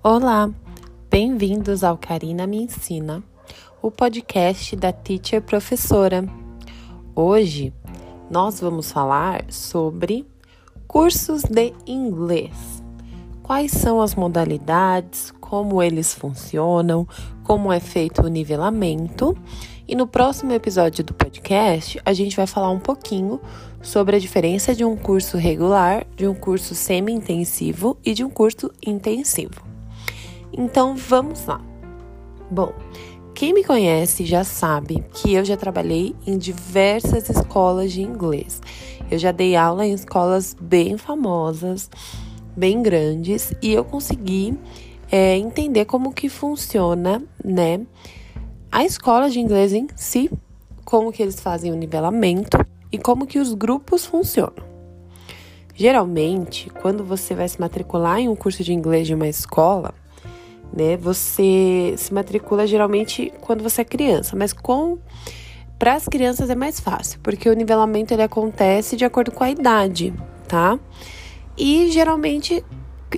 Olá, bem-vindos ao Karina Me Ensina, o podcast da Teacher Professora. Hoje nós vamos falar sobre cursos de inglês. Quais são as modalidades, como eles funcionam, como é feito o nivelamento. E no próximo episódio do podcast, a gente vai falar um pouquinho sobre a diferença de um curso regular, de um curso semi-intensivo e de um curso intensivo. Então vamos lá. Bom, quem me conhece já sabe que eu já trabalhei em diversas escolas de inglês. Eu já dei aula em escolas bem famosas, bem grandes, e eu consegui é, entender como que funciona, né, a escola de inglês em si, como que eles fazem o nivelamento e como que os grupos funcionam. Geralmente, quando você vai se matricular em um curso de inglês de uma escola, né? Você se matricula geralmente quando você é criança, mas com para as crianças é mais fácil, porque o nivelamento ele acontece de acordo com a idade, tá? E geralmente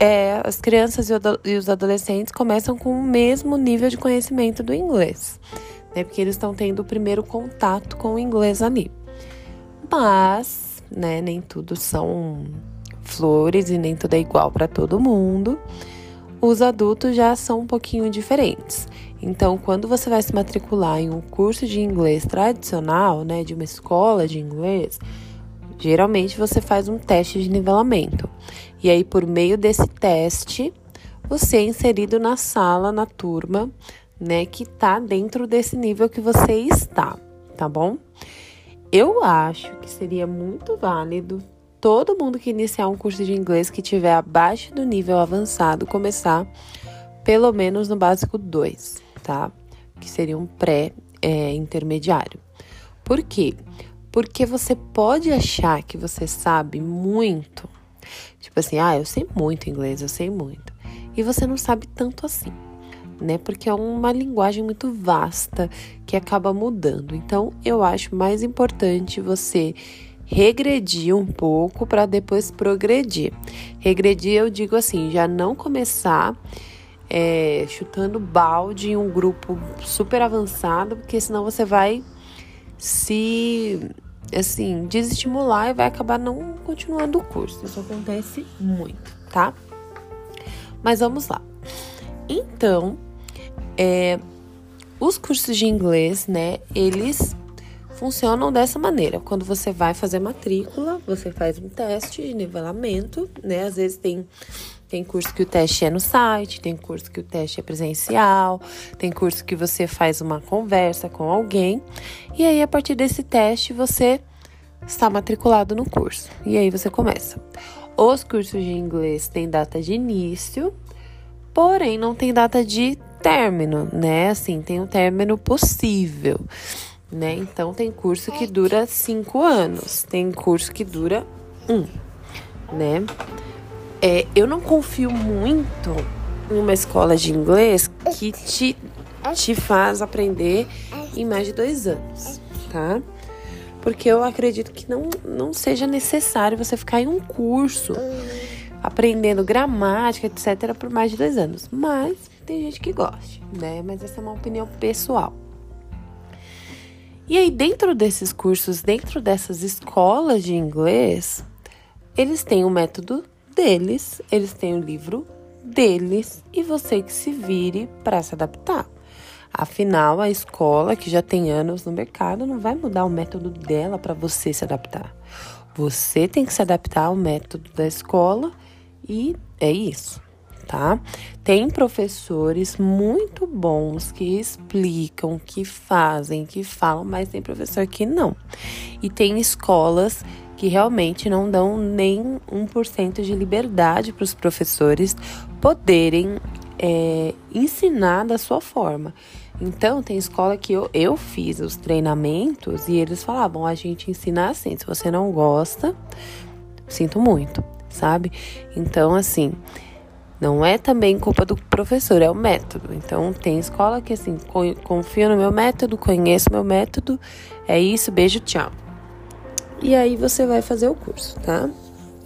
é, as crianças e os adolescentes começam com o mesmo nível de conhecimento do inglês, né? Porque eles estão tendo o primeiro contato com o inglês ali. Mas, né, nem tudo são flores e nem tudo é igual para todo mundo os adultos já são um pouquinho diferentes. Então, quando você vai se matricular em um curso de inglês tradicional, né, de uma escola de inglês, geralmente você faz um teste de nivelamento. E aí, por meio desse teste, você é inserido na sala, na turma, né, que tá dentro desse nível que você está, tá bom? Eu acho que seria muito válido todo mundo que iniciar um curso de inglês que tiver abaixo do nível avançado começar pelo menos no básico 2, tá? Que seria um pré-intermediário. É, Por quê? Porque você pode achar que você sabe muito. Tipo assim, ah, eu sei muito inglês, eu sei muito. E você não sabe tanto assim, né? Porque é uma linguagem muito vasta que acaba mudando. Então, eu acho mais importante você regredir um pouco para depois progredir. Regredir, eu digo assim, já não começar é, chutando balde em um grupo super avançado, porque senão você vai se assim desestimular e vai acabar não continuando o curso. Isso acontece muito, tá? Mas vamos lá. Então, é, os cursos de inglês, né? Eles funcionam dessa maneira. Quando você vai fazer matrícula, você faz um teste de nivelamento, né? Às vezes tem tem curso que o teste é no site, tem curso que o teste é presencial, tem curso que você faz uma conversa com alguém. E aí a partir desse teste você está matriculado no curso. E aí você começa. Os cursos de inglês têm data de início, porém não tem data de término, né? Assim, tem um término possível né? Então tem curso que dura cinco anos, tem curso que dura um, né? É, eu não confio muito em uma escola de inglês que te, te faz aprender em mais de dois anos, tá? Porque eu acredito que não, não seja necessário você ficar em um curso aprendendo gramática, etc., por mais de dois anos. Mas tem gente que gosta, né? Mas essa é uma opinião pessoal. E aí, dentro desses cursos, dentro dessas escolas de inglês, eles têm o método deles, eles têm o livro deles e você que se vire para se adaptar. Afinal, a escola que já tem anos no mercado não vai mudar o método dela para você se adaptar. Você tem que se adaptar ao método da escola e é isso tá? Tem professores muito bons que explicam, que fazem, que falam, mas tem professor que não. E tem escolas que realmente não dão nem 1% de liberdade para os professores poderem é, ensinar da sua forma. Então, tem escola que eu, eu fiz os treinamentos e eles falavam: a gente ensina assim, se você não gosta, sinto muito, sabe? Então, assim, não é também culpa do professor, é o método. Então, tem escola que, assim, confio no meu método, conheço meu método, é isso, beijo, tchau. E aí você vai fazer o curso, tá?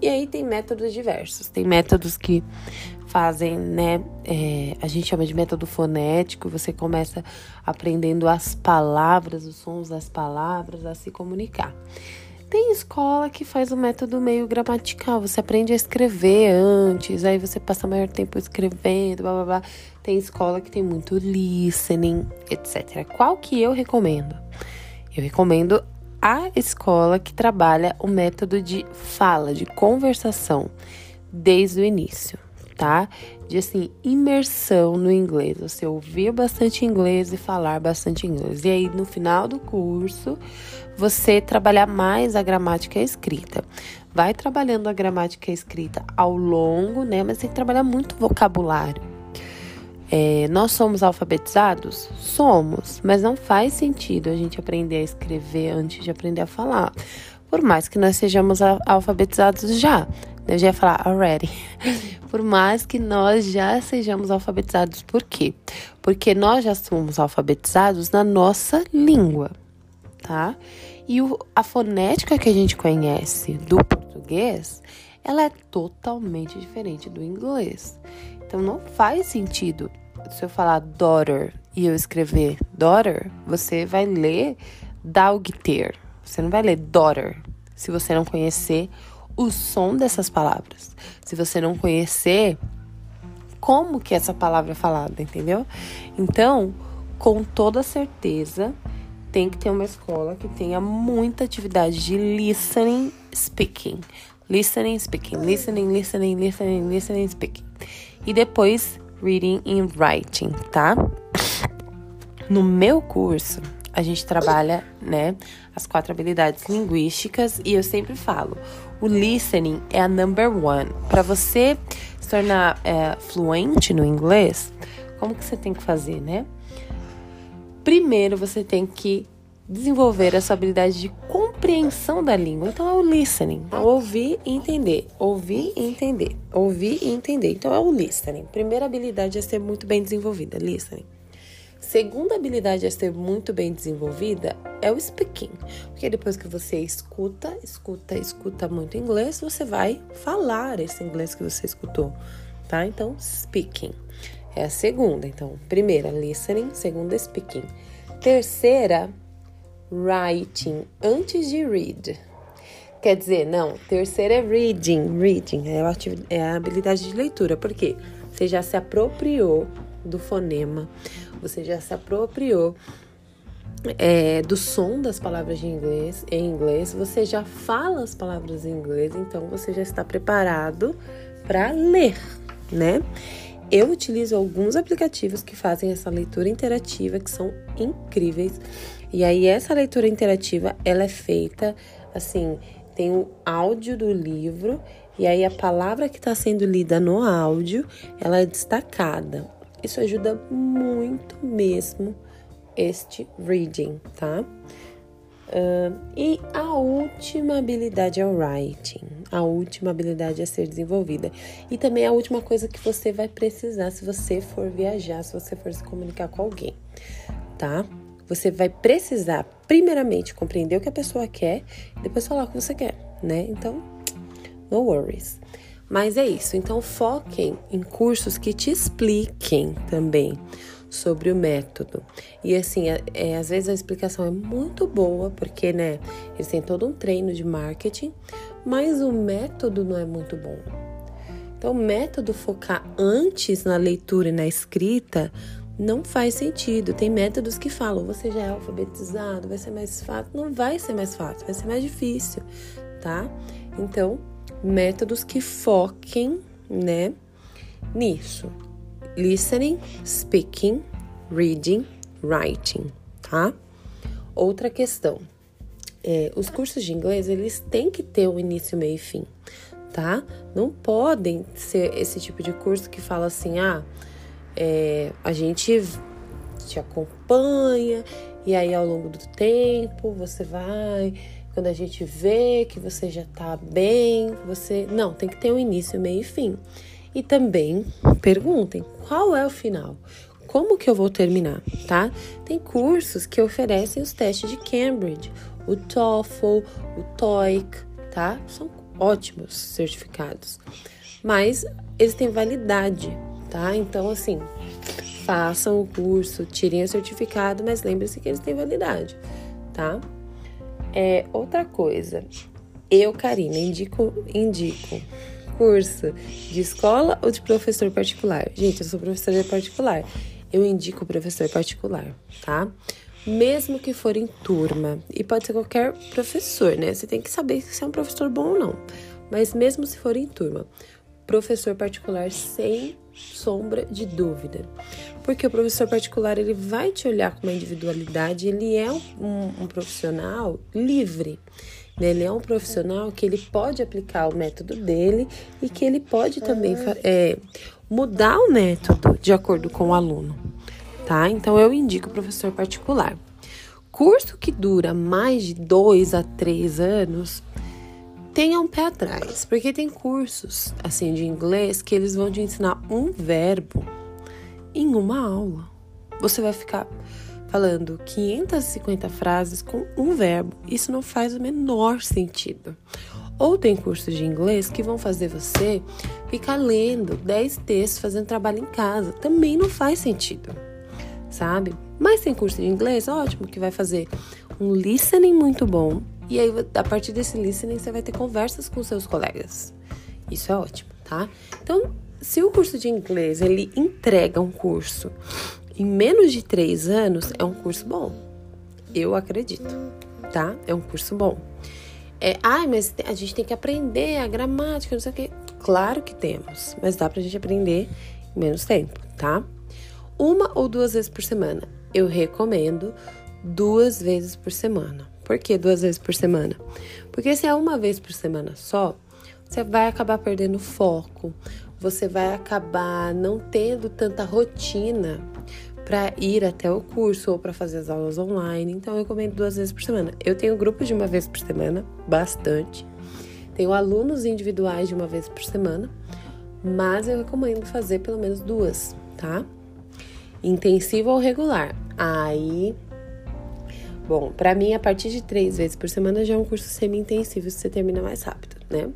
E aí tem métodos diversos. Tem métodos que fazem, né? É, a gente chama de método fonético. Você começa aprendendo as palavras, os sons das palavras, a se comunicar. Tem escola que faz o método meio gramatical. Você aprende a escrever antes, aí você passa maior tempo escrevendo, blá blá blá. Tem escola que tem muito listening, etc. Qual que eu recomendo? Eu recomendo a escola que trabalha o método de fala, de conversação, desde o início, tá? De assim, imersão no inglês. Você ouvir bastante inglês e falar bastante inglês. E aí, no final do curso, você trabalhar mais a gramática escrita. Vai trabalhando a gramática escrita ao longo, né? Mas tem que trabalhar muito vocabulário. É, nós somos alfabetizados? Somos, mas não faz sentido a gente aprender a escrever antes de aprender a falar. Por mais que nós sejamos alfabetizados já. Eu já ia falar already. Por mais que nós já sejamos alfabetizados. Por quê? Porque nós já somos alfabetizados na nossa língua, tá? E o, a fonética que a gente conhece do português, ela é totalmente diferente do inglês. Então não faz sentido se eu falar daughter e eu escrever daughter, você vai ler daugter. Você não vai ler daughter se você não conhecer o som dessas palavras. Se você não conhecer como que essa palavra é falada, entendeu? Então, com toda certeza, tem que ter uma escola que tenha muita atividade de listening, speaking. Listening, speaking, listening, listening, listening, listening, speaking. E depois reading and writing, tá? No meu curso, a gente trabalha, né, as quatro habilidades linguísticas e eu sempre falo, o listening é a number one. Para você se tornar é, fluente no inglês, como que você tem que fazer, né? primeiro você tem que desenvolver essa habilidade de compreensão da língua. Então é o listening, então, ouvir e entender, ouvir e entender, ouvir e entender. Então é o listening. Primeira habilidade é ser muito bem desenvolvida, listening. Segunda habilidade a ser muito bem desenvolvida é o speaking, porque depois que você escuta, escuta, escuta muito inglês, você vai falar esse inglês que você escutou, tá? Então, speaking. É a segunda. Então, primeira, listening. Segunda, speaking. Terceira, writing. Antes de read. Quer dizer, não. Terceira é reading. Reading é a, é a habilidade de leitura. Por quê? Você já se apropriou do fonema. Você já se apropriou é, do som das palavras de inglês em inglês, você já fala as palavras em inglês, então você já está preparado para ler, né? Eu utilizo alguns aplicativos que fazem essa leitura interativa que são incríveis. E aí essa leitura interativa, ela é feita assim, tem o áudio do livro e aí a palavra que está sendo lida no áudio, ela é destacada. Isso ajuda muito mesmo este reading, tá? Uh, e a última habilidade é o writing. A última habilidade a ser desenvolvida. E também a última coisa que você vai precisar se você for viajar, se você for se comunicar com alguém, tá? Você vai precisar, primeiramente, compreender o que a pessoa quer e depois falar o que você quer, né? Então, no worries. Mas é isso. Então, foquem em cursos que te expliquem também sobre o método. E assim, é, é, às vezes a explicação é muito boa, porque, né, eles têm todo um treino de marketing, mas o método não é muito bom. Então, método focar antes na leitura e na escrita não faz sentido. Tem métodos que falam, você já é alfabetizado, vai ser mais fácil. Não vai ser mais fácil, vai ser mais difícil, tá? Então, métodos que foquem, né, nisso listening, speaking, reading, writing, tá? Outra questão. É, os cursos de inglês, eles têm que ter o um início, meio e fim, tá? Não podem ser esse tipo de curso que fala assim, ah, é, a gente te acompanha e aí ao longo do tempo você vai, quando a gente vê que você já tá bem, você... Não, tem que ter um início, meio e fim. E também perguntem qual é o final, como que eu vou terminar, tá? Tem cursos que oferecem os testes de Cambridge, o TOEFL, o TOEIC, tá? São ótimos certificados, mas eles têm validade, tá? Então, assim, façam o curso, tirem o certificado, mas lembre-se que eles têm validade, tá? É, outra coisa, eu, Karina, indico, indico curso de escola ou de professor particular? Gente, eu sou professora particular. Eu indico professor particular, tá? Mesmo que for em turma, e pode ser qualquer professor, né? Você tem que saber se é um professor bom ou não. Mas mesmo se for em turma, professor particular sem sombra de dúvida. Porque o professor particular ele vai te olhar com uma individualidade, ele é um, um, profissional livre. Né? Ele é um profissional que ele pode aplicar o método dele e que ele pode também é, mudar o método de acordo com o aluno. Tá? Então eu indico o professor particular. Curso que dura mais de dois a três anos, tenha um pé atrás, porque tem cursos assim de inglês que eles vão te ensinar um verbo em uma aula. Você vai ficar falando 550 frases com um verbo. Isso não faz o menor sentido. Ou tem cursos de inglês que vão fazer você ficar lendo 10 textos, fazendo trabalho em casa. Também não faz sentido, sabe? Mas tem curso de inglês, ótimo, que vai fazer um listening muito bom. E aí, a partir desse listening, você vai ter conversas com seus colegas. Isso é ótimo, tá? Então, se o curso de inglês ele entrega um curso em menos de três anos, é um curso bom. Eu acredito, tá? É um curso bom. É, ai, mas a gente tem que aprender a gramática, não sei o quê. Claro que temos, mas dá pra gente aprender em menos tempo, tá? Uma ou duas vezes por semana. Eu recomendo duas vezes por semana. Por que duas vezes por semana? Porque se é uma vez por semana só, você vai acabar perdendo foco, você vai acabar não tendo tanta rotina para ir até o curso ou para fazer as aulas online. Então eu recomendo duas vezes por semana. Eu tenho grupos de uma vez por semana, bastante. Tenho alunos individuais de uma vez por semana, mas eu recomendo fazer pelo menos duas, tá? Intensivo ou regular. Aí, bom, para mim a partir de três vezes por semana já é um curso semi-intensivo, você termina mais rápido, né?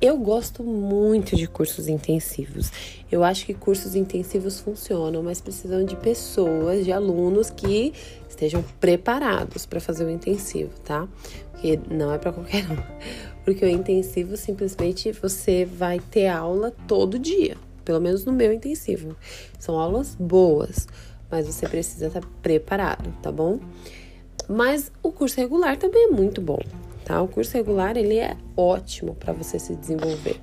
Eu gosto muito de cursos intensivos. Eu acho que cursos intensivos funcionam, mas precisam de pessoas, de alunos que estejam preparados para fazer o intensivo, tá? Porque não é para qualquer um. Porque o intensivo simplesmente você vai ter aula todo dia, pelo menos no meu intensivo. São aulas boas, mas você precisa estar preparado, tá bom? Mas o curso regular também é muito bom tá? O curso regular ele é ótimo para você se desenvolver,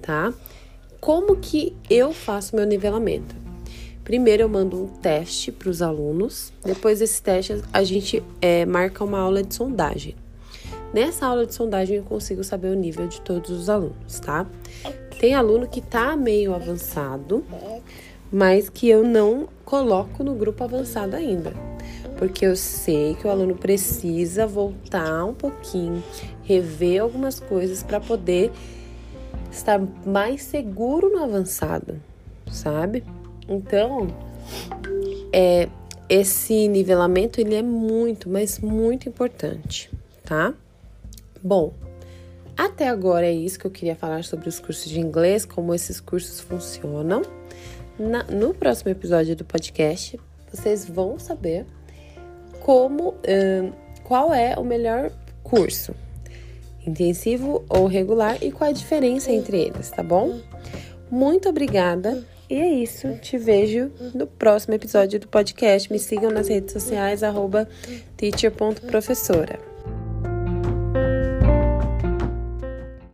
tá? Como que eu faço meu nivelamento? Primeiro eu mando um teste para os alunos, depois desse teste a gente é, marca uma aula de sondagem. Nessa aula de sondagem eu consigo saber o nível de todos os alunos, tá? Tem aluno que tá meio avançado, mas que eu não coloco no grupo avançado ainda porque eu sei que o aluno precisa voltar um pouquinho, rever algumas coisas para poder estar mais seguro no avançado, sabe? Então, é, esse nivelamento ele é muito, mas muito importante, tá? Bom, até agora é isso que eu queria falar sobre os cursos de inglês, como esses cursos funcionam. Na, no próximo episódio do podcast, vocês vão saber como uh, qual é o melhor curso, intensivo ou regular e qual a diferença entre eles, tá bom? Muito obrigada. E é isso. Te vejo no próximo episódio do podcast. Me sigam nas redes sociais, arroba teacher.professora.